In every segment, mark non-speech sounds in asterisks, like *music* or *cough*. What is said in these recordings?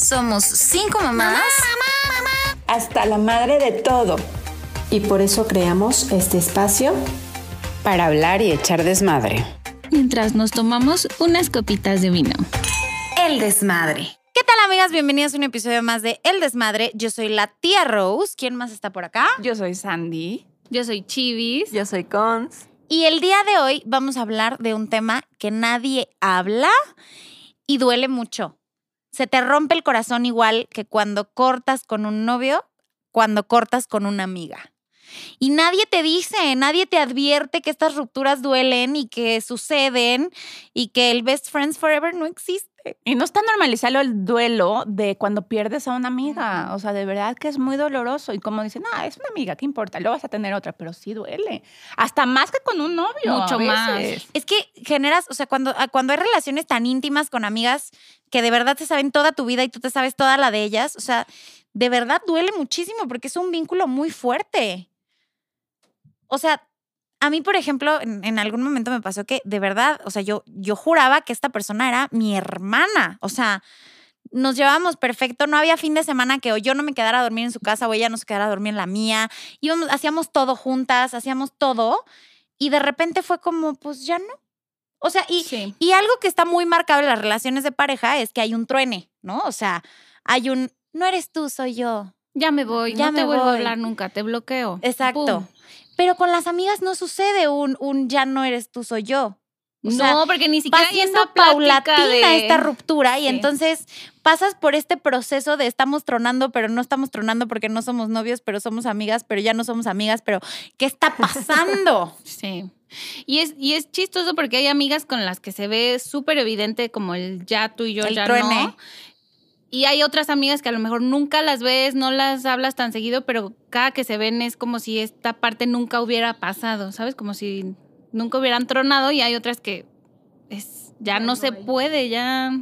Somos cinco mamás. Hasta la madre de todo. Y por eso creamos este espacio para hablar y echar desmadre. Mientras nos tomamos unas copitas de vino. El desmadre. ¿Qué tal, amigas? Bienvenidas a un episodio más de El Desmadre. Yo soy la tía Rose. ¿Quién más está por acá? Yo soy Sandy. Yo soy Chivis. Yo soy Cons. Y el día de hoy vamos a hablar de un tema que nadie habla y duele mucho. Se te rompe el corazón igual que cuando cortas con un novio, cuando cortas con una amiga. Y nadie te dice, nadie te advierte que estas rupturas duelen y que suceden y que el best friends forever no existe. Y no está normalizado el duelo de cuando pierdes a una amiga. O sea, de verdad que es muy doloroso. Y como dicen, ah, es una amiga, ¿qué importa? Luego vas a tener otra, pero sí duele. Hasta más que con un novio. Mucho más. Es que generas, o sea, cuando, cuando hay relaciones tan íntimas con amigas que de verdad te saben toda tu vida y tú te sabes toda la de ellas, o sea, de verdad duele muchísimo porque es un vínculo muy fuerte. O sea, a mí, por ejemplo, en, en algún momento me pasó que de verdad, o sea, yo, yo juraba que esta persona era mi hermana. O sea, nos llevábamos perfecto, no había fin de semana que o yo no me quedara a dormir en su casa o ella no se quedara a dormir en la mía. Íbamos, hacíamos todo juntas, hacíamos todo. Y de repente fue como, pues ya no. O sea, y, Sí. y algo que está muy marcado en las relaciones de pareja es que hay un truene, ¿no? O sea, hay un, no eres tú, soy yo. Ya me voy, Ya no te me vuelvo a voy. hablar nunca, te bloqueo. Exacto. Pum. Pero con las amigas no sucede un, un ya no eres tú, soy yo. O sea, no, porque ni siquiera va siendo esa paulatina de- esta ruptura y entonces pasas por este proceso de estamos tronando, pero no estamos tronando porque no somos novios, pero somos amigas, pero ya no somos amigas, pero ¿qué está pasando? *laughs* Sí. Y es, y es chistoso porque hay amigas con las que se ve súper evidente como el ya tú y yo El ya truene. no. Y hay otras amigas que a lo mejor nunca las ves, no las hablas tan seguido, pero cada que se ven es como si esta parte nunca hubiera pasado, ¿sabes? Como si nunca hubieran tronado y hay otras que es, ya no se puede, ya...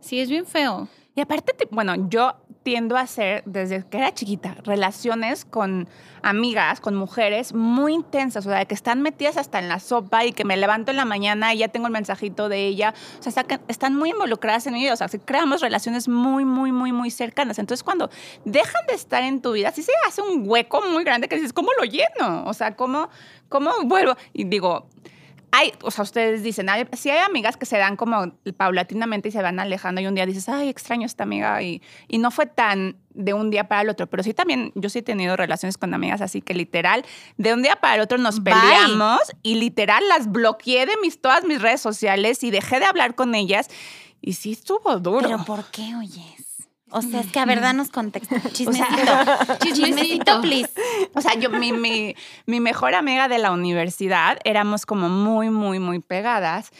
Sí, es bien feo. Y aparte, te- bueno, yo tiendo a hacer, desde que era chiquita, relaciones con amigas, con mujeres muy intensas, o sea, que están metidas hasta en la sopa y que me levanto en la mañana y ya tengo el mensajito de ella. O sea, están muy involucradas en vida, o sea, creamos relaciones muy, muy, muy, muy cercanas. Entonces, cuando dejan de estar en tu vida, sí se hace un hueco muy grande que dices, ¿cómo lo lleno? O sea, ¿cómo, cómo vuelvo? Y digo, hay, o sea, ustedes dicen, hay, sí hay amigas que se dan como paulatinamente y se van alejando y un día dices, ay, extraño esta amiga y, y no fue tan de un día para el otro, pero sí también, yo sí he tenido relaciones con amigas así que literal, de un día para el otro nos Bye. peleamos y literal las bloqueé de mis, todas mis redes sociales y dejé de hablar con ellas y sí estuvo duro. Pero ¿por qué oyes? O sea, es que a ver, danos contexto. *laughs* Chismecito. *laughs* Chismecito, Chismecito. please. O sea, yo, mi, mi, mi mejor amiga de la universidad, éramos como muy, muy, muy pegadas,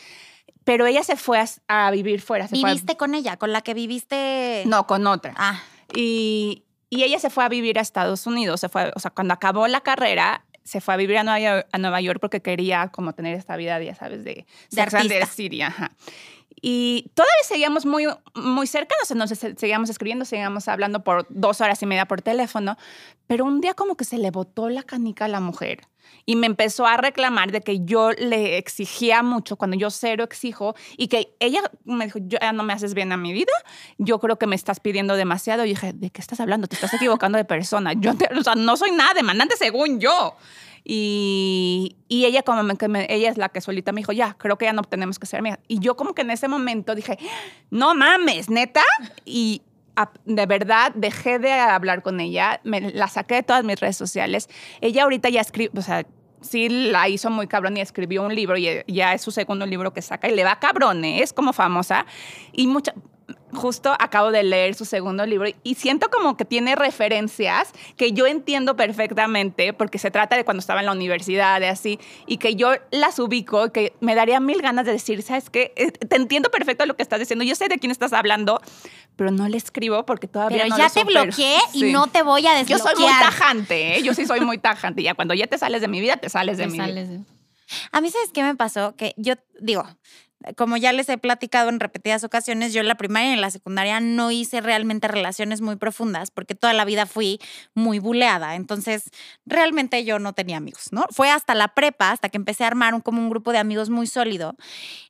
pero ella se fue a, a vivir fuera. Se fue a- ¿Viviste con ella? ¿Con la que viviste? no, con otra. Ah, Y, y ella se fue a vivir a Estados Unidos. Se fue, o sea, cuando acabó la carrera, se fue a vivir a Nueva York, a Nueva York porque quería como tener esta vida, ya sabes, de, De artista. Ajá. Y todavía seguíamos muy, muy cercanos, entonces se- seguíamos escribiendo, seguíamos hablando por dos horas y media por teléfono, pero un día como que se le botó la canica a la mujer y me empezó a reclamar de que yo le exigía mucho cuando yo cero exijo y que ella me dijo, ya no me haces bien a mi vida, yo creo que me estás pidiendo demasiado. Y dije, ¿de qué estás hablando? Te estás equivocando de persona. Yo o sea, no soy nada demandante según yo. Y, y ella como me- que me- ella es la que solita me dijo, ya, creo que ya no tenemos que ser amigas. Y yo como que en ese momento dije, no mames, neta. Y a- de verdad dejé de hablar con ella, me la saqué de todas mis redes sociales. Ella ahorita ya escribe, o sea, sí la hizo muy cabrón y escribió un libro y ya es su segundo libro que saca y le va cabrón, ¿eh? es como famosa. Y mucha, justo acabo de leer su segundo libro y siento como que tiene referencias que yo entiendo perfectamente porque se trata de cuando estaba en la universidad, de así, y que yo las ubico, que me daría mil ganas de decir, ¿sabes qué? Eh, Te entiendo perfecto lo que estás diciendo, yo sé de quién estás hablando, pero no le escribo porque todavía pero no ya lo te supero. bloqueé y Sí. no te voy a Yo desbloquear. soy muy tajante, ¿eh? Yo sí soy muy *laughs* tajante. Ya cuando ya te sales de mi vida, te sales de Te mi vida. de- A mí, ¿sabes qué me pasó? Que yo, digo, como ya les he platicado en repetidas ocasiones, yo en la primaria y en la secundaria no hice realmente relaciones muy profundas porque toda la vida fui muy buleada. Entonces, realmente yo no tenía amigos, ¿no? Fue hasta la prepa, hasta que empecé a armar un, como un grupo de amigos muy sólido.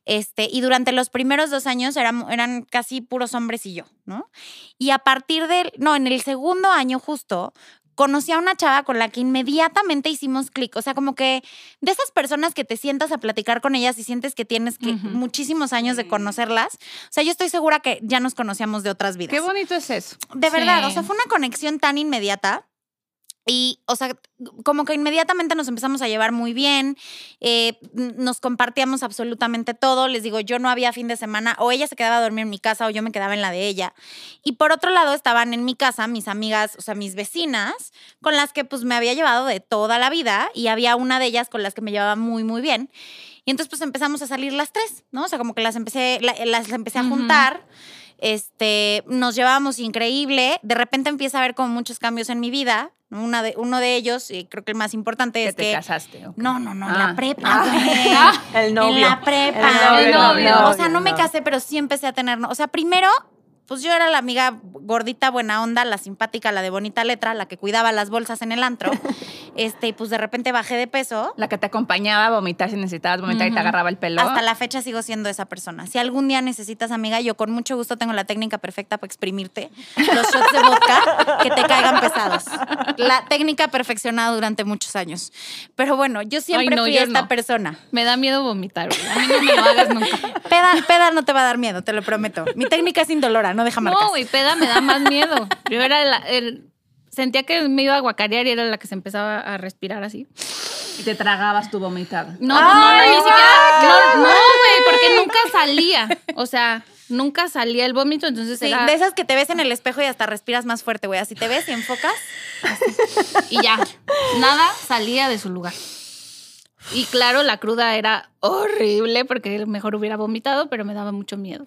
Este, y durante los primeros dos años eran, eran casi puros hombres y yo, ¿no? Y a partir del, no, en el segundo año justo, conocí a una chava con la que inmediatamente hicimos clic. O sea, como que de esas personas que te sientas a platicar con ellas y sientes que tienes que muchísimos años de conocerlas. O sea, yo estoy segura que ya nos conocíamos de otras vidas. Qué bonito es eso. De verdad, o sea, fue una conexión tan inmediata. Y, o sea, como que inmediatamente nos empezamos a llevar muy bien, eh, nos compartíamos absolutamente todo. Les digo, yo no había fin de semana, o ella se quedaba a dormir en mi casa o yo me quedaba en la de ella. Y por otro lado, estaban en mi casa mis amigas, o sea, mis vecinas, con las que pues me había llevado de toda la vida y había una de ellas con las que me llevaba muy, muy bien. Y entonces pues empezamos a salir las tres, ¿no? O sea, como que las empecé, la- las empecé a juntar. Este, nos llevábamos increíble. De repente empieza a haber como muchos cambios en mi vida. ¿No? Una de, uno de ellos, y creo que el más importante Que es te que. casaste. ok. No, no, no, en Ah. la prepa, Ah. *laughs* El novio. En la prepa. El novio, No, el no, O novio, sea, no me no. casé, pero sí empecé a tener. O sea, primero, pues yo era la amiga gordita, buena onda, la simpática, la de bonita letra, la que cuidaba las bolsas en el antro. *laughs* este, y pues de repente bajé de peso. La que te acompañaba a vomitar si necesitabas vomitar y te agarraba el pelo. Hasta la fecha sigo siendo esa persona. Si algún día necesitas amiga, yo con mucho gusto tengo la técnica perfecta para exprimirte los shots de vodka que te caigan pesados. La técnica perfeccionada durante muchos años. Pero bueno, yo siempre no, fui yo esta no. persona. Me da miedo vomitar, güey. A mí no me lo hagas nunca. Peda, peda no te va a dar miedo, te lo prometo. Mi técnica es indolora, no deja marcas. No, güey, peda me da más miedo. *laughs* Yo era la- el. Sentía que me iba a guacarear y era la que se empezaba a respirar así. Y te tragabas tu vomitada. No, no, no, ni siquiera. No, no, güey, porque nunca salía. O sea, nunca salía el vómito, entonces Sí, era. de esas que te ves en el espejo y hasta respiras más fuerte, güey. Así te ves y enfocas. Y ya, nada salía de su lugar. Y claro, la cruda era horrible porque mejor hubiera vomitado, pero me daba mucho miedo.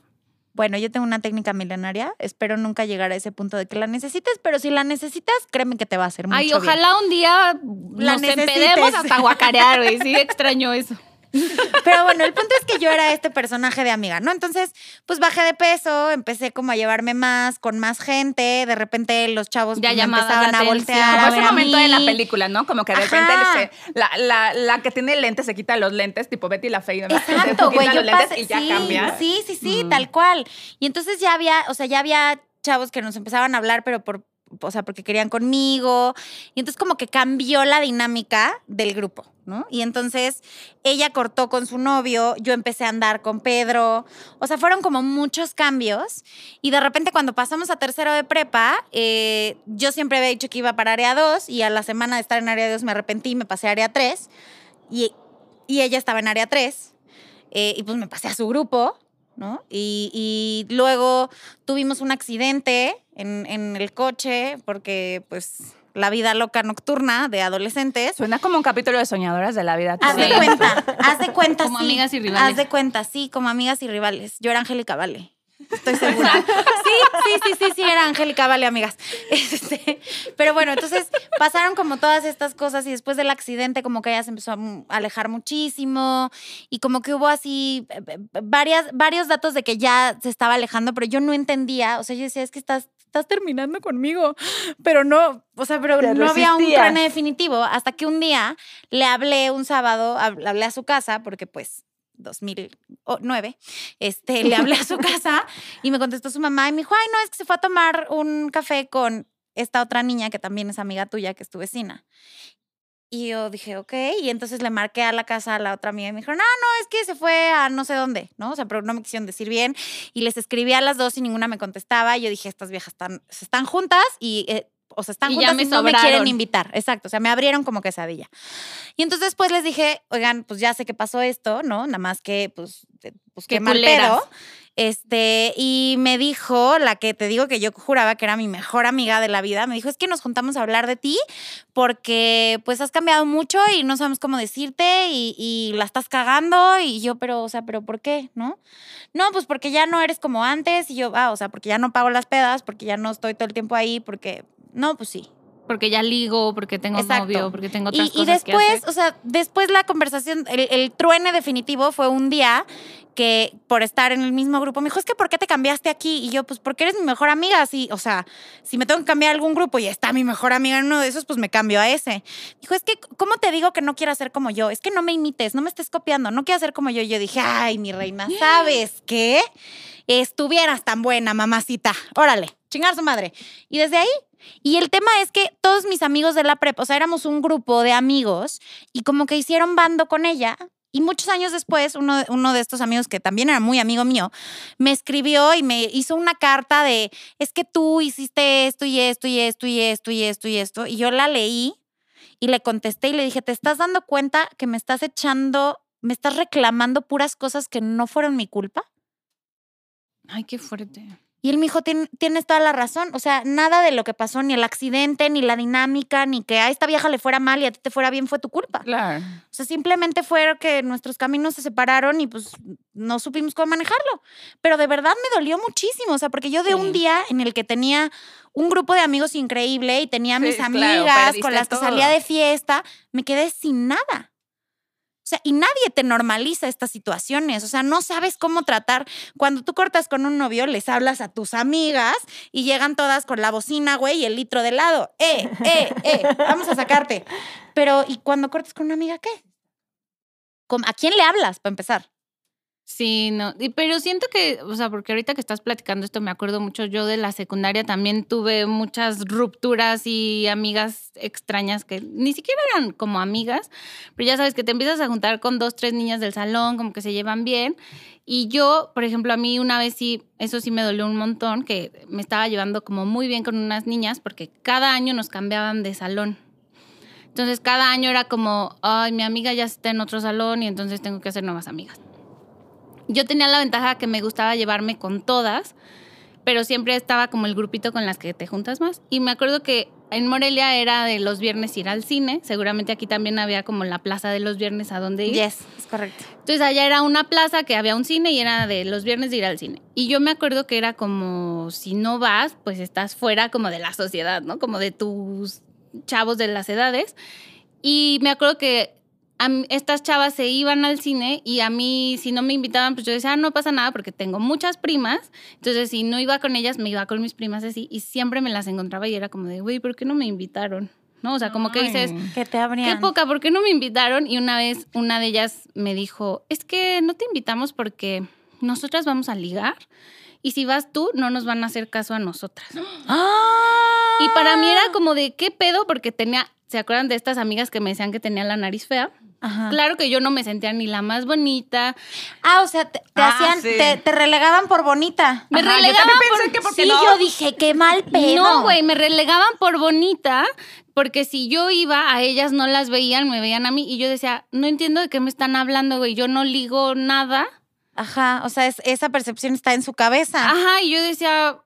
Bueno, yo tengo una técnica milenaria. Espero nunca llegar a ese punto de que la necesites, pero si la necesitas, créeme que te va a hacer mucho Ay, bien. ojalá un día La nos empedemos hasta guacarear, güey. Sí, *laughs* extraño eso. *laughs* Pero bueno, el punto es que yo era este personaje de amiga, ¿no? Entonces, pues bajé de peso, empecé como a llevarme más, con más gente. De repente los chavos Ya pues, empezaban a voltear. Como a ese a momento de la película, ¿no? Como que de repente se- la, la, la que tiene lentes se quita los lentes, tipo Betty la. *laughs* Se Exacto, güey. los Yo lentes pasé, y ya sí, cambia. sí, sí, sí, Mm. tal cual. Y entonces ya había, o sea, ya había chavos que nos empezaban a hablar, pero por, o sea, porque querían conmigo. Y entonces como que cambió la dinámica del grupo, ¿no? Y entonces ella cortó con su novio, yo empecé a andar con Pedro. O sea, fueron como muchos cambios. Y de repente cuando pasamos a tercero de prepa, eh, yo siempre había dicho que iba para área 2 y a la semana de estar en área 2 me arrepentí y me pasé a área 3. Y, y ella estaba en área 3. eh, y pues me pasé a su grupo, ¿no? Y, y luego tuvimos un accidente en, en el coche porque pues la vida loca nocturna de adolescentes. Suena como un capítulo de Soñadoras de la vida. Haz de cuenta, haz de cuenta, Como sí. amigas y rivales. Haz de cuenta, sí, como amigas y rivales. Yo era Angélica Vale. Estoy segura. *laughs* Sí, sí, sí, sí, sí, era Angélica Vale, amigas. *laughs* Este, pero bueno, entonces pasaron como todas estas cosas y después del accidente como que ella se empezó a alejar muchísimo y como que hubo así eh, eh, varias, varios datos de que ya se estaba alejando, pero yo no entendía, o sea, yo decía, es que estás, estás terminando conmigo, pero no, o sea, pero Te no había un truene definitivo hasta que un día le hablé un sábado, hablé a su casa porque pues 2009, este, le hablé a su casa y me contestó su mamá y me dijo, ay, no, es que se fue a tomar un café con esta otra niña que también es amiga tuya, que es tu vecina. Y yo dije, ok, y entonces le marqué a la casa a la otra amiga y me dijeron, no, no, es que se fue a no sé dónde, ¿no? O sea, pero no me quisieron decir bien. Y les escribí a las dos y ninguna me contestaba. Y yo dije, estas viejas están, están juntas y... eh, o sea, están Y ya me y no me quieren invitar. Exacto. O sea, me abrieron como quesadilla. Y entonces después les dije, oigan, pues ya sé que pasó esto, ¿no? Nada más que, pues, pues Qué qué mal pedo. Este, y me dijo, la que te digo que yo juraba que era mi mejor amiga de la vida, me dijo, es que nos juntamos a hablar de ti porque pues has cambiado mucho y no sabemos cómo decirte y, y la estás cagando y yo, pero, o sea, pero ¿por qué? ¿No? No, pues porque ya no eres como antes y yo, ah, o sea, porque ya no pago las pedas, porque ya no estoy todo el tiempo ahí, porque, no, pues sí. porque ya ligo, porque tengo Exacto. novio, porque tengo otras Y, y cosas que después, hacer. o sea, después la conversación, el, el truene definitivo fue un día que por estar en el mismo grupo me dijo, es que ¿por qué te cambiaste aquí? Y yo, pues porque eres mi mejor amiga, así, o sea, si me tengo que cambiar a algún grupo y está mi mejor amiga en uno de esos, pues me cambio a ese. Dijo, es que, ¿cómo te digo que no quiero ser como yo? Es que no me imites, no me estés copiando, no quiero ser como yo. Y yo dije, ay, mi reina, *gasps* ¿sabes qué? Estuvieras tan buena, mamacita. Órale, chingar su madre. Y desde ahí y el tema es que todos mis amigos de la prepa, o sea, éramos un grupo de amigos y como que hicieron bando con ella. Y muchos años después, uno, uno de estos amigos, que también era muy amigo mío, me escribió y me hizo una carta de, es que tú hiciste esto y esto y esto y esto y esto y esto. Y yo la leí y le contesté y le dije, ¿te estás dando cuenta que me estás echando, me estás reclamando puras cosas que no fueron mi culpa? Ay, qué fuerte. Y él me dijo, "Tien- tienes toda la razón. O sea, nada de lo que pasó, ni el accidente, ni la dinámica, ni que a esta vieja le fuera mal y a ti te fuera bien, fue tu culpa. Claro. O sea, simplemente fue que nuestros caminos se separaron y pues no supimos cómo manejarlo. Pero de verdad me dolió muchísimo. O sea, porque yo de un día en el que tenía un grupo de amigos increíble y tenía a mis amigas con las que salía de fiesta, me quedé sin nada. Sea, y nadie te normaliza estas situaciones. O sea, no sabes cómo tratar. Cuando tú cortas con un novio, les hablas a tus amigas y llegan todas con la bocina, güey, y el litro de helado. ¡Eh, eh, eh! Vamos a sacarte. Pero, ¿y cuando cortas con una amiga, qué? ¿Cómo- ¿A quién le hablas, para empezar? Sí, no, y- pero siento que, o sea, porque ahorita que estás platicando esto me acuerdo mucho, yo de la secundaria también tuve muchas rupturas y amigas extrañas que ni siquiera eran como amigas, pero ya sabes que te empiezas a juntar con dos, tres niñas del salón, como que se llevan bien. Y yo, por ejemplo, a mí una vez sí, eso sí me dolió un montón, que me estaba llevando como muy bien con unas niñas porque cada año nos cambiaban de salón. Entonces cada año era como, ay, mi amiga ya está en otro salón y entonces tengo que hacer nuevas amigas yo tenía la ventaja que me gustaba llevarme con todas, pero siempre estaba como el grupito con las que te juntas más. Y me acuerdo que en Morelia era de los viernes ir al cine, seguramente aquí también había como la plaza de los viernes a donde ir. Yes, es correcto. Entonces allá era una plaza que había un cine y era de los viernes de ir al cine. Y yo me acuerdo que era como, si no vas, pues estás fuera como de la sociedad, ¿no? Como de tus chavos de las edades. Y me acuerdo que estas chavas se iban al cine y a mí, si no me invitaban, pues yo decía, ah, no pasa nada porque tengo muchas primas. Entonces, si no iba con ellas, me iba con mis primas así y siempre me las encontraba y era como de, güey, ¿por qué no me invitaron? ¿No? O sea, como que dices. Que te abrían. Qué poca, ¿por qué no me invitaron? Y una vez una de ellas me dijo, es que no te invitamos porque nosotras vamos a ligar y si vas tú no nos van a hacer caso a nosotras. ¡Ah! Y para mí era como de qué pedo porque tenía, ¿se acuerdan de estas amigas que me decían que tenía la nariz fea? Ajá. Claro que yo no me sentía ni la más bonita. Ah, o sea, te, te Ah, hacían, sí. te, te relegaban por bonita. Me Ajá, yo relegaban también por- pensé que porque sí, no. yo dije, qué mal *laughs* pedo. No, güey, me relegaban por bonita, porque si yo iba, a ellas no las veían, me veían a mí, y yo decía, no entiendo de qué me están hablando, güey, yo no ligo nada. Ajá, o sea, es- esa percepción está en su cabeza. Ajá, y yo decía,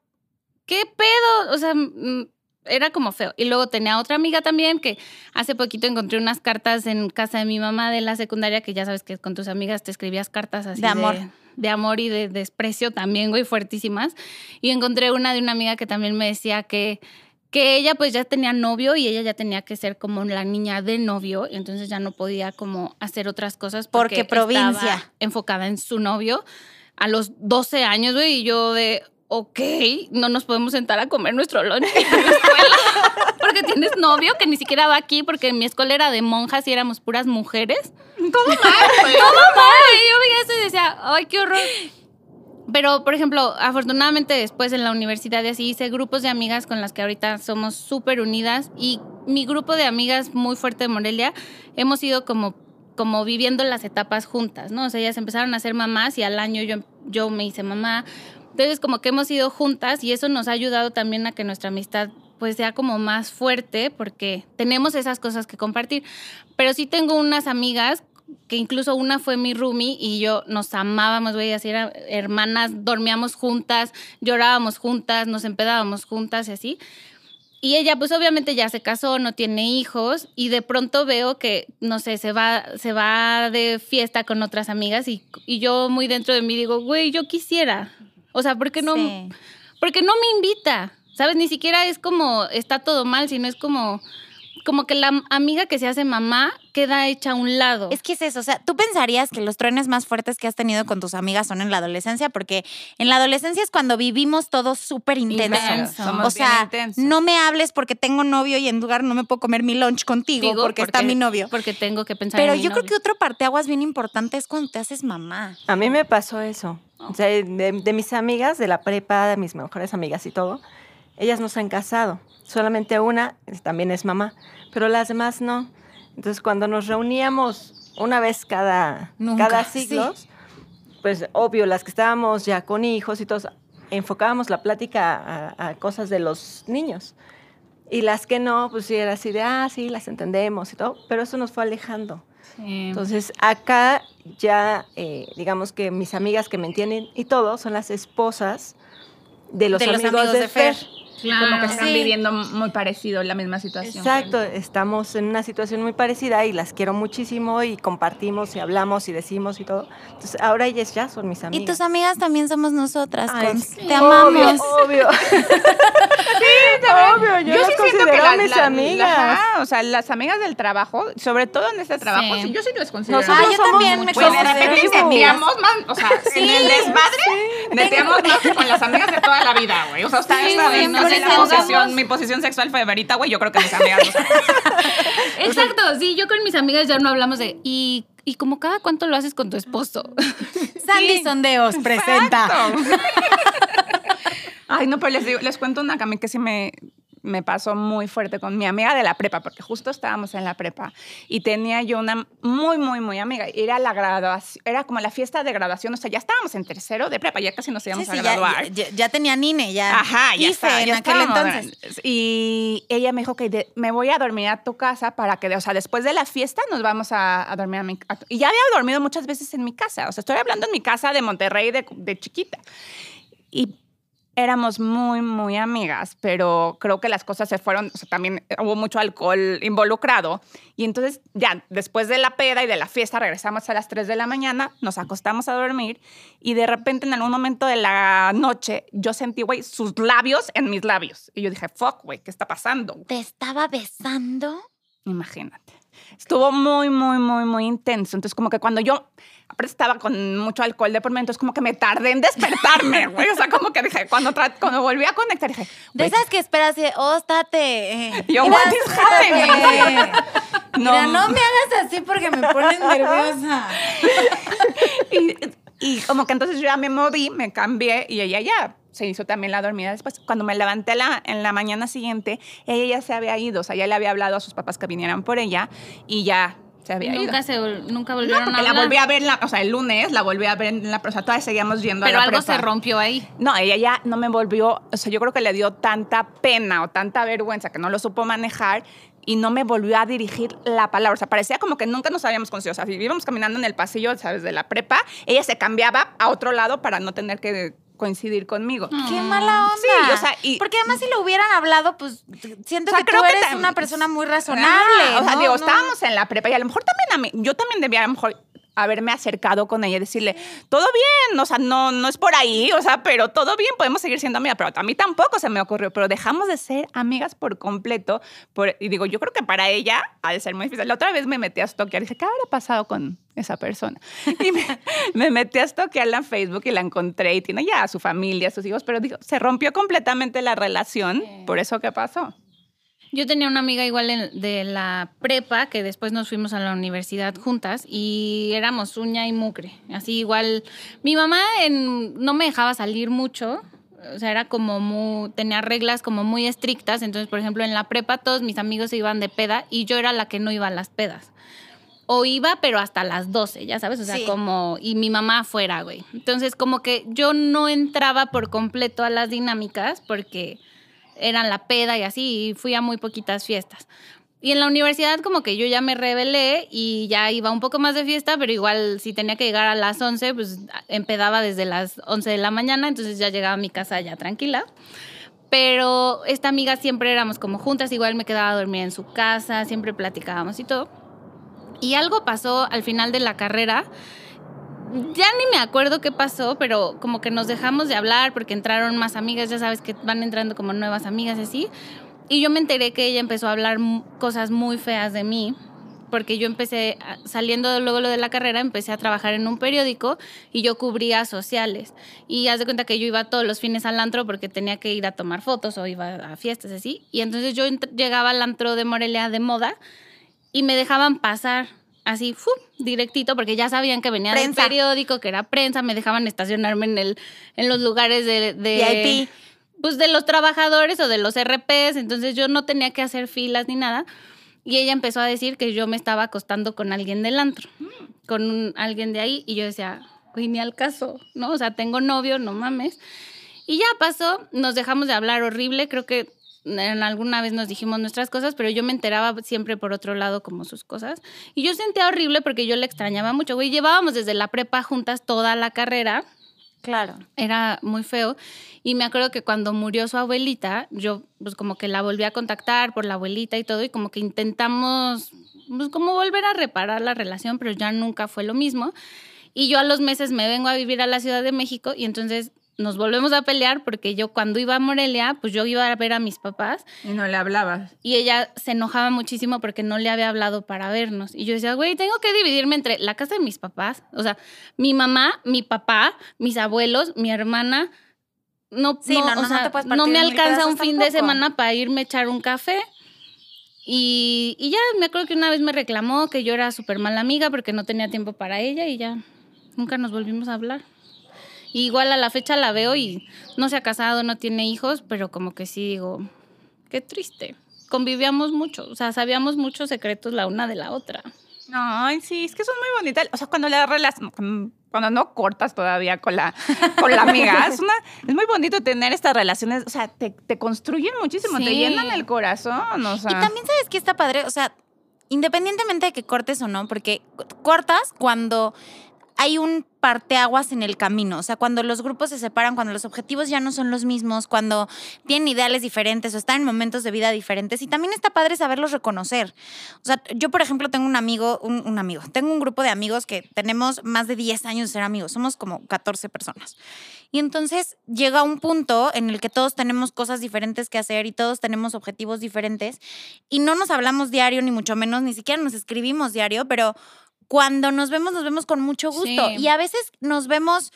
¿qué pedo? O sea, mm, era como feo. Y luego tenía otra amiga también que hace poquito encontré unas cartas en casa de mi mamá de la secundaria, que ya sabes que con tus amigas te escribías cartas así De amor. De, amor y de desprecio también, güey, fuertísimas. Y encontré una de una amiga que también me decía que que ella pues ya tenía novio y ella ya tenía que ser como la niña de novio y entonces ya no podía como hacer otras cosas Porque provincia. estaba enfocada en su novio a los 12 años, güey, y yo de, ok, no nos podemos sentar a comer nuestro lunch en la escuela *laughs* porque tienes novio que ni siquiera va aquí porque mi escuela era de monjas y éramos puras mujeres. Todo mal, güey. *laughs* Todo mal, güey. Yo veía eso y decía, ay, qué horror. Pero, por ejemplo, afortunadamente después en la universidad y así hice grupos de amigas con las que ahorita somos súper unidas y mi grupo de amigas muy fuerte de Morelia hemos ido como, como viviendo las etapas juntas, ¿no? O sea, ellas empezaron a ser mamás y al año yo, yo me hice mamá. Entonces, como que hemos ido juntas y eso nos ha ayudado también a que nuestra amistad pues sea como más fuerte porque tenemos esas cosas que compartir. Pero sí tengo unas amigas que incluso una fue mi roomie y yo nos amábamos, güey, así eran hermanas, dormíamos juntas, llorábamos juntas, nos empedábamos juntas y así. Y ella, pues obviamente ya se casó, no tiene hijos, y de pronto veo que, no sé, se va, se va de fiesta con otras amigas y, y yo muy dentro de mí digo, güey, yo quisiera. O sea, ¿por qué no, Sí. porque no me invita? ¿Sabes? Ni siquiera es como está todo mal, sino es como como que la amiga que se hace mamá queda hecha a un lado. Es que es eso, o sea, tú pensarías que los truenes más fuertes que has tenido con tus amigas son en la adolescencia, porque en la adolescencia es cuando vivimos todo súper intenso. Intenso. Somos O sea, bien no me hables porque tengo novio y en lugar no me puedo comer mi lunch contigo Digo, porque, está mi novio. Porque tengo que pensar Pero en mi yo creo que otro parteaguas bien importante es cuando te haces mamá. A mí me pasó eso. O sea, de, de mis amigas de la prepa, de mis mejores amigas y todo, ellas no se han casado. Solamente una también es mamá, pero las demás no. Entonces, cuando nos reuníamos una vez cada, Nunca, cada sí. siglos, pues obvio, las que estábamos ya con hijos y todos, enfocábamos la plática a, a cosas de los niños. Y las que no, pues sí, era así de, ah, sí, las entendemos y todo, pero eso nos fue alejando. Sí. Entonces, acá ya, eh, digamos que mis amigas que me entienden y todo son las esposas de los, De los amigos, amigos de, de Fer. Fer. Claro. Como que están Sí. viviendo muy parecido la misma situación. Exacto, estamos en una situación muy parecida y las quiero muchísimo y compartimos y hablamos y decimos y todo. Entonces, ahora ellas ya son mis amigas. Y tus amigas también somos nosotras, Ay, Cons. sí. Te amamos. Obvio, *laughs* obvio. obvio, yo, Yo las sí siento que considero las, mis la- amigas. ajá, o sea, las amigas del trabajo, sobre todo en este trabajo, Sí. sí, yo sí las considero. Nosotros Ah, yo somos también me mucho Pues de considero repente amigas. neteamos más, o sea, en el desmadre, que con las amigas de toda la vida, güey. O sea, ustedes Sí, saben, no sé, la posición, mi posición sexual favorita, güey, yo creo que mis amigas lo saben. *laughs* Exacto, sí, yo con mis amigas ya no hablamos de y y como cada cuánto lo haces con tu esposo. *laughs* Sandy Sondeos presenta. *laughs* Ay, no, pero les digo, les cuento una que a mí que sí me, me pasó muy fuerte con mi amiga de la prepa, porque justo estábamos en la prepa y tenía yo una muy, muy, muy amiga. Era la graduación, era como la fiesta de graduación, o sea, ya estábamos en tercero de prepa, ya casi nos íbamos sí, a graduar. ya- ya tenía Nine, ya. Ajá, ya está, en ya aquel entonces. Y ella me dijo que me voy a dormir a tu casa para que, o sea, después de la fiesta nos vamos a, a dormir a mi casa. Y ya había dormido muchas veces en mi casa, o sea, estoy hablando en mi casa de Monterrey de, de chiquita. Y éramos muy, muy amigas, pero creo que las cosas se fueron, o sea, también hubo mucho alcohol involucrado. Y entonces ya, después de la peda y de la fiesta, regresamos a las 3 de la mañana, nos acostamos a dormir y de repente en algún momento de la noche yo sentí, güey, sus labios en mis labios. Y yo dije, fuck, güey, ¿qué está pasando? ¿Te estaba besando? Imagínate. Estuvo muy, muy, muy, muy intenso. Entonces, como que cuando yo, estaba con mucho alcohol de por medio, entonces como que me tardé en despertarme, *laughs* güey. O sea, como que dije, cuando, cuando volví a conectar, dije, De esas que esperas, de, oh, estate. *laughs* Yo, mira, what is happening? estate". *laughs* No. Mira, no me hagas así porque me pones nerviosa. y, y como que entonces yo ya me moví, me cambié y ella ya se hizo también la dormida después. Cuando me levanté la, en la mañana siguiente, ella ya se había ido, o sea, ya le había hablado a sus papás que vinieran por ella y ya se había ido. nunca se vol- nunca No, volvieron porque a la hablar. volví a ver, la- o sea, el lunes la volví a ver en la, o sea, todavía seguíamos yendo pero a la algo prepa. se rompió ahí. No, ella ya no me volvió, o sea, yo creo que le dio tanta pena o tanta vergüenza que no lo supo manejar y no me volvió a dirigir la palabra. O sea, parecía como que nunca nos habíamos conocido. O sea, si íbamos caminando en el pasillo, ¿sabes? De la prepa, ella se cambiaba a otro lado para no tener que coincidir conmigo. Qué mala onda. Sí, o sea, y- Porque además si lo hubieran hablado, pues siento O sea, que creo tú que eres una persona muy razonable. Ajá, o sea, ¿no? digo, No. estábamos en la prepa y a lo mejor también a mí, yo también debía a lo mejor haberme acercado con ella y decirle, todo bien, o sea, no, no es por ahí, o sea, pero todo bien, podemos seguir siendo amigas, pero a mí tampoco se me ocurrió, pero dejamos de ser amigas por completo, por- y digo, yo creo que para ella ha de ser muy difícil. La otra vez me metí a stalkear, dije, ¿qué habrá pasado con esa persona? Y me, *laughs* me metí a stalkearla en Facebook y la encontré y tiene ya a su familia, a sus hijos, pero digo, se rompió completamente la relación por eso que pasó. Yo tenía una amiga igual en- de la prepa que después nos fuimos a la universidad juntas y éramos uña y mugre. Así igual, mi mamá en- no me dejaba salir mucho. O sea, era como muy, tenía reglas como muy estrictas. Entonces, por ejemplo, en la prepa todos mis amigos se iban de peda y yo era la que no iba a las pedas. O iba, pero hasta las 12, ya sabes, o sea, Sí. como, y mi mamá afuera, güey. Entonces, como que yo no entraba por completo a las dinámicas porque eran la peda y así, y fui a muy poquitas fiestas. Y en la universidad como que yo ya me rebelé y ya iba un poco más de fiesta, pero igual si tenía que llegar a las 11, pues empedaba desde las 11 de la mañana, entonces ya llegaba a mi casa ya tranquila. Pero esta amiga siempre éramos como juntas, igual me quedaba a dormir en su casa, siempre platicábamos y todo. Y algo pasó al final de la carrera. Ya ni me acuerdo qué pasó, pero como que nos dejamos de hablar porque entraron más amigas, ya sabes que van entrando como nuevas amigas así. Y yo me enteré que ella empezó a hablar cosas muy feas de mí, porque yo empecé, saliendo luego lo de la carrera, empecé a trabajar en un periódico y yo cubría sociales. Y haz de cuenta que yo iba todos los fines al antro porque tenía que ir a tomar fotos o iba a fiestas así. Y entonces yo llegaba al antro de Morelia de moda y me dejaban pasar así, ¡fu! directito, porque ya sabían que venía Prensa. del periódico, que era prensa, me dejaban estacionarme en, el, en los lugares de, de VIP. pues de los trabajadores o de los RPs, entonces yo no tenía que hacer filas ni nada. Y ella empezó a decir que yo me estaba acostando con alguien del antro, con un- alguien de ahí, y yo decía, güey, ni al caso, ¿no? O sea, tengo novio, no mames. Y ya pasó, nos dejamos de hablar horrible, creo que en alguna vez nos dijimos nuestras cosas, pero yo me enteraba siempre por otro lado como sus cosas. Y yo sentía horrible porque yo le extrañaba mucho, güey, llevábamos desde la prepa juntas toda la carrera Claro. era muy feo. Y me acuerdo que cuando murió su abuelita, yo pues como que la volví a contactar por la abuelita y todo, y como que intentamos pues como volver a reparar la relación, pero ya nunca fue lo mismo. Y yo a los meses me vengo a vivir a la Ciudad de México y entonces nos volvemos a pelear porque yo cuando iba a Morelia, pues yo iba a ver a mis papás Y no le hablabas. y ella se enojaba muchísimo porque no le había hablado para vernos. Y yo decía, güey, tengo que dividirme entre la casa de mis papás, o sea, mi mamá, mi papá, mis abuelos, mi hermana. No, Sí, no, no, o no sea, te puedes no me alcanza un fin de semana para irme a echar un café. Y, y ya me acuerdo que una vez me reclamó que yo era súper mala amiga porque no tenía tiempo para ella y ya nunca nos volvimos a hablar. Y igual a la fecha la veo y no se ha casado, no tiene hijos, pero como que sí digo, qué triste. Convivíamos mucho, o sea, sabíamos muchos secretos la una de la otra. Ay, sí, es que eso es muy bonita. O sea, cuando la relación, cuando no cortas todavía con la, con la amiga, *laughs* es, una, es muy bonito tener estas relaciones. O sea, te, te construyen muchísimo, te llenan el corazón. O sea, Y también sabes que está padre, o sea, independientemente de que cortes o no, porque cortas cuando hay un parteaguas en el camino, o sea, cuando los grupos se separan, cuando los objetivos ya no son los mismos, cuando tienen ideales diferentes o están en momentos de vida diferentes y también está padre saberlos reconocer. O sea, yo por ejemplo tengo un amigo, un, amigo, tengo un grupo de amigos que tenemos más de 10 años de ser amigos, somos como 14 personas. Y entonces llega un punto en el que todos tenemos cosas diferentes que hacer y todos tenemos objetivos diferentes y no nos hablamos diario, ni mucho menos, ni siquiera nos escribimos diario, pero cuando nos vemos, nos vemos con mucho gusto. Sí. Y a veces nos vemos,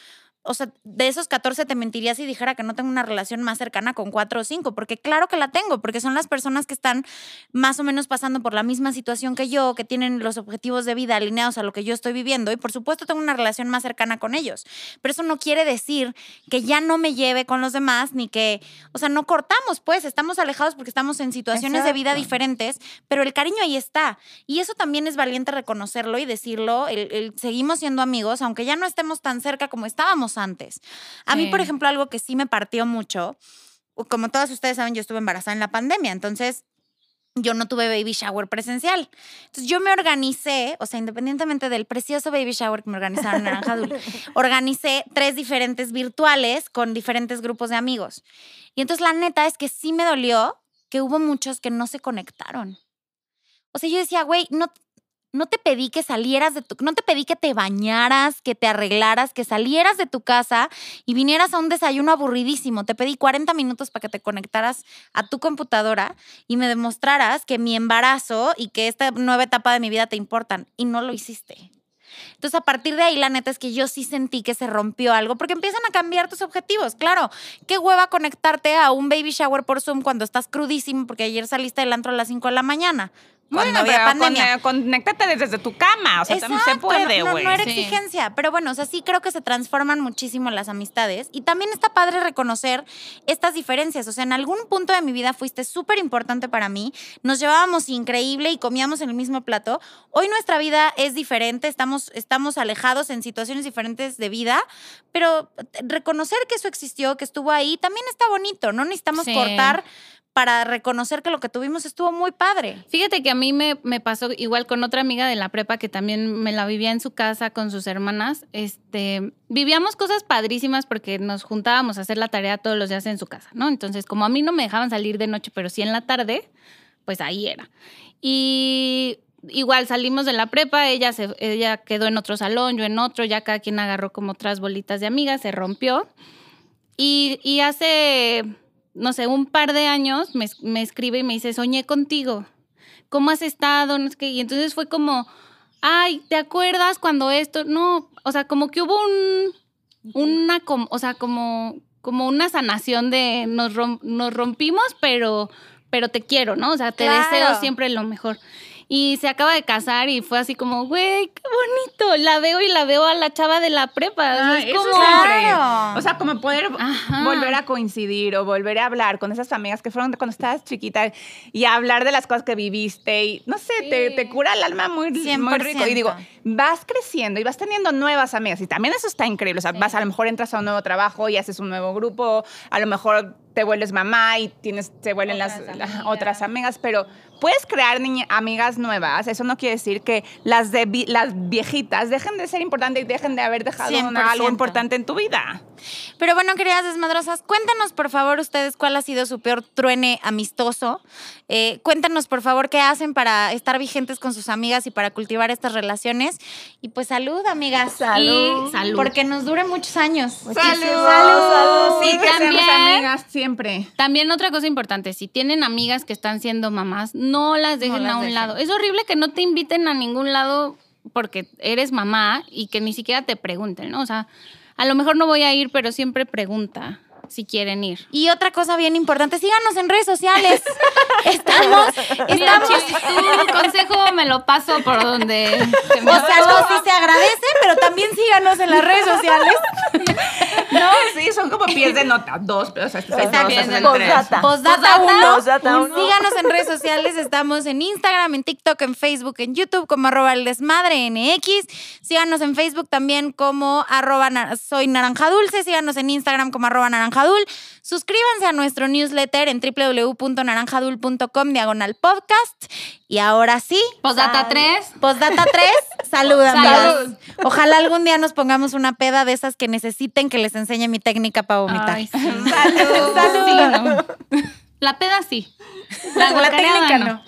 o sea, de esos 14 te mentiría si dijera que no tengo una relación más cercana con cuatro o cinco, porque claro que la tengo, porque son las personas que están más o menos pasando por la misma situación que yo, que tienen los objetivos de vida alineados a lo que yo estoy viviendo, y por supuesto tengo una relación más cercana con ellos. Pero eso no quiere decir que ya no me lleve con los demás, ni que, o sea, no cortamos, pues, estamos alejados porque estamos en situaciones de vida diferentes, pero el cariño ahí está. Y eso también es valiente reconocerlo y decirlo, el, el seguimos siendo amigos, aunque ya no estemos tan cerca como estábamos antes. A mí, por ejemplo, algo que sí me partió mucho, como todas ustedes saben, yo estuve embarazada en la pandemia, entonces yo no tuve baby shower presencial. Entonces yo me organicé, o sea, independientemente del precioso baby shower que me organizaron en Naranja Dul, *laughs* organicé tres diferentes virtuales con diferentes grupos de amigos. Y entonces la neta es que sí me dolió que hubo muchos que no se conectaron. O sea, yo decía, güey, no, no te pedí que salieras de tu, no te pedí que te bañaras, que te arreglaras, que salieras de tu casa y vinieras a un desayuno aburridísimo. Te pedí 40 minutos para que te conectaras a tu computadora y me demostraras que mi embarazo y que esta nueva etapa de mi vida te importan y no lo hiciste. Entonces, a partir de ahí, la neta es que yo sí sentí que se rompió algo porque empiezan a cambiar tus objetivos. Claro, qué hueva conectarte a un baby shower por Zoom cuando estás crudísimo porque ayer saliste del antro a las 5 de la mañana. Cuando bueno, había pero pandemia. con- conéctate desde tu cama. O sea, también se Exacto, puede, no- no, güey. no, era Sí. exigencia, pero bueno, o sea, sí creo que se transforman muchísimo las amistades y también está padre reconocer estas diferencias. O sea, en algún punto de mi vida fuiste súper importante para mí, nos llevábamos increíble y comíamos en el mismo plato. Hoy nuestra vida es diferente, estamos, estamos alejados en situaciones diferentes de vida, pero reconocer que eso existió, que estuvo ahí, también está bonito. No necesitamos Sí. cortar para reconocer que lo que tuvimos estuvo muy padre. Fíjate que a mí me, pasó igual con otra amiga de la prepa que también me la vivía en su casa con sus hermanas. Este, vivíamos cosas padrísimas porque nos juntábamos a hacer la tarea todos los días en su casa, ¿no? Entonces, como a mí no me dejaban salir de noche, pero sí en la tarde, pues ahí era. Y igual salimos de la prepa, ella, se, ella quedó en otro salón, yo en otro, ya cada quien agarró como otras bolitas de amigas, se rompió. Y, y hace, no sé, un par de años me, me escribe y me dice, soñé contigo. ¿Cómo has estado? No sé qué. Y entonces fue como, ay, ¿te acuerdas cuando esto? No, o sea, como que hubo un, una, o sea, como, como una sanación de nos, rom- nos rompimos, pero, pero te quiero, ¿no? O sea, te Claro. deseo siempre lo mejor. Y se acaba de casar y fue así como, güey, qué bonito. La veo y la veo a la chava de la prepa. O sea, Ay, es eso como. Claro. O sea, como poder Ajá. volver a coincidir o volver a hablar con esas amigas que fueron de cuando estabas chiquita y hablar de las cosas que viviste y no sé, te, te cura el alma muy, muy rico. Y digo, 100%. vas creciendo y vas teniendo nuevas amigas y también eso está increíble. O sea, vas a lo mejor entras a un nuevo trabajo y haces un nuevo grupo, a lo mejor te vuelves mamá y tienes, te vuelven las, las otras amigas, pero puedes crear niña- amigas nuevas. Eso no quiere decir que las, de, las viejitas dejen de ser importantes y dejen de haber dejado una- algo 100%. importante en tu vida. Pero bueno, queridas desmadrosas, cuéntanos por favor ustedes cuál ha sido su peor truene amistoso. Eh, cuéntanos por favor qué hacen para estar vigentes con sus amigas y para cultivar estas relaciones. Y pues salud, amigas. Salud. Y salud. Porque nos dure muchos años. ¡Salud! Y Sí, que seamos también- amigas siempre. También otra cosa importante, si tienen amigas que están siendo mamás, no las dejen las a un dejen. lado. Es horrible que no te inviten a ningún lado porque eres mamá y que ni siquiera te pregunten, ¿no? O sea, a lo mejor no voy a ir, pero siempre pregunta si quieren ir. Y otra cosa bien importante, síganos en redes sociales. *laughs* estamos, estamos. Tu consejo me lo paso por donde se *laughs* me O sea, algo sí se agradece, pero también síganos en las redes sociales. No, sí, son como pies de nota. Dos, pero o sea, dos, el Postdata. Postdata 1. Postdata uno. Síganos en redes sociales. Estamos en Instagram, en TikTok, en Facebook, en YouTube como arroba el desmadre NX. Síganos en Facebook también como arroba soy naranja dulce. Síganos en Instagram como arroba naranjadul. Suscríbanse a nuestro newsletter en www.naranjadul.com diagonal podcast. Y ahora sí, Postdata 3. Postdata 3, *laughs* salud. Salud. Ojalá algún día nos pongamos una peda de esas que necesiten que les enseñe mi técnica para vomitar. Ay, sí. *laughs* Salud. Sí, no. La peda sí. La, *laughs* técnica no.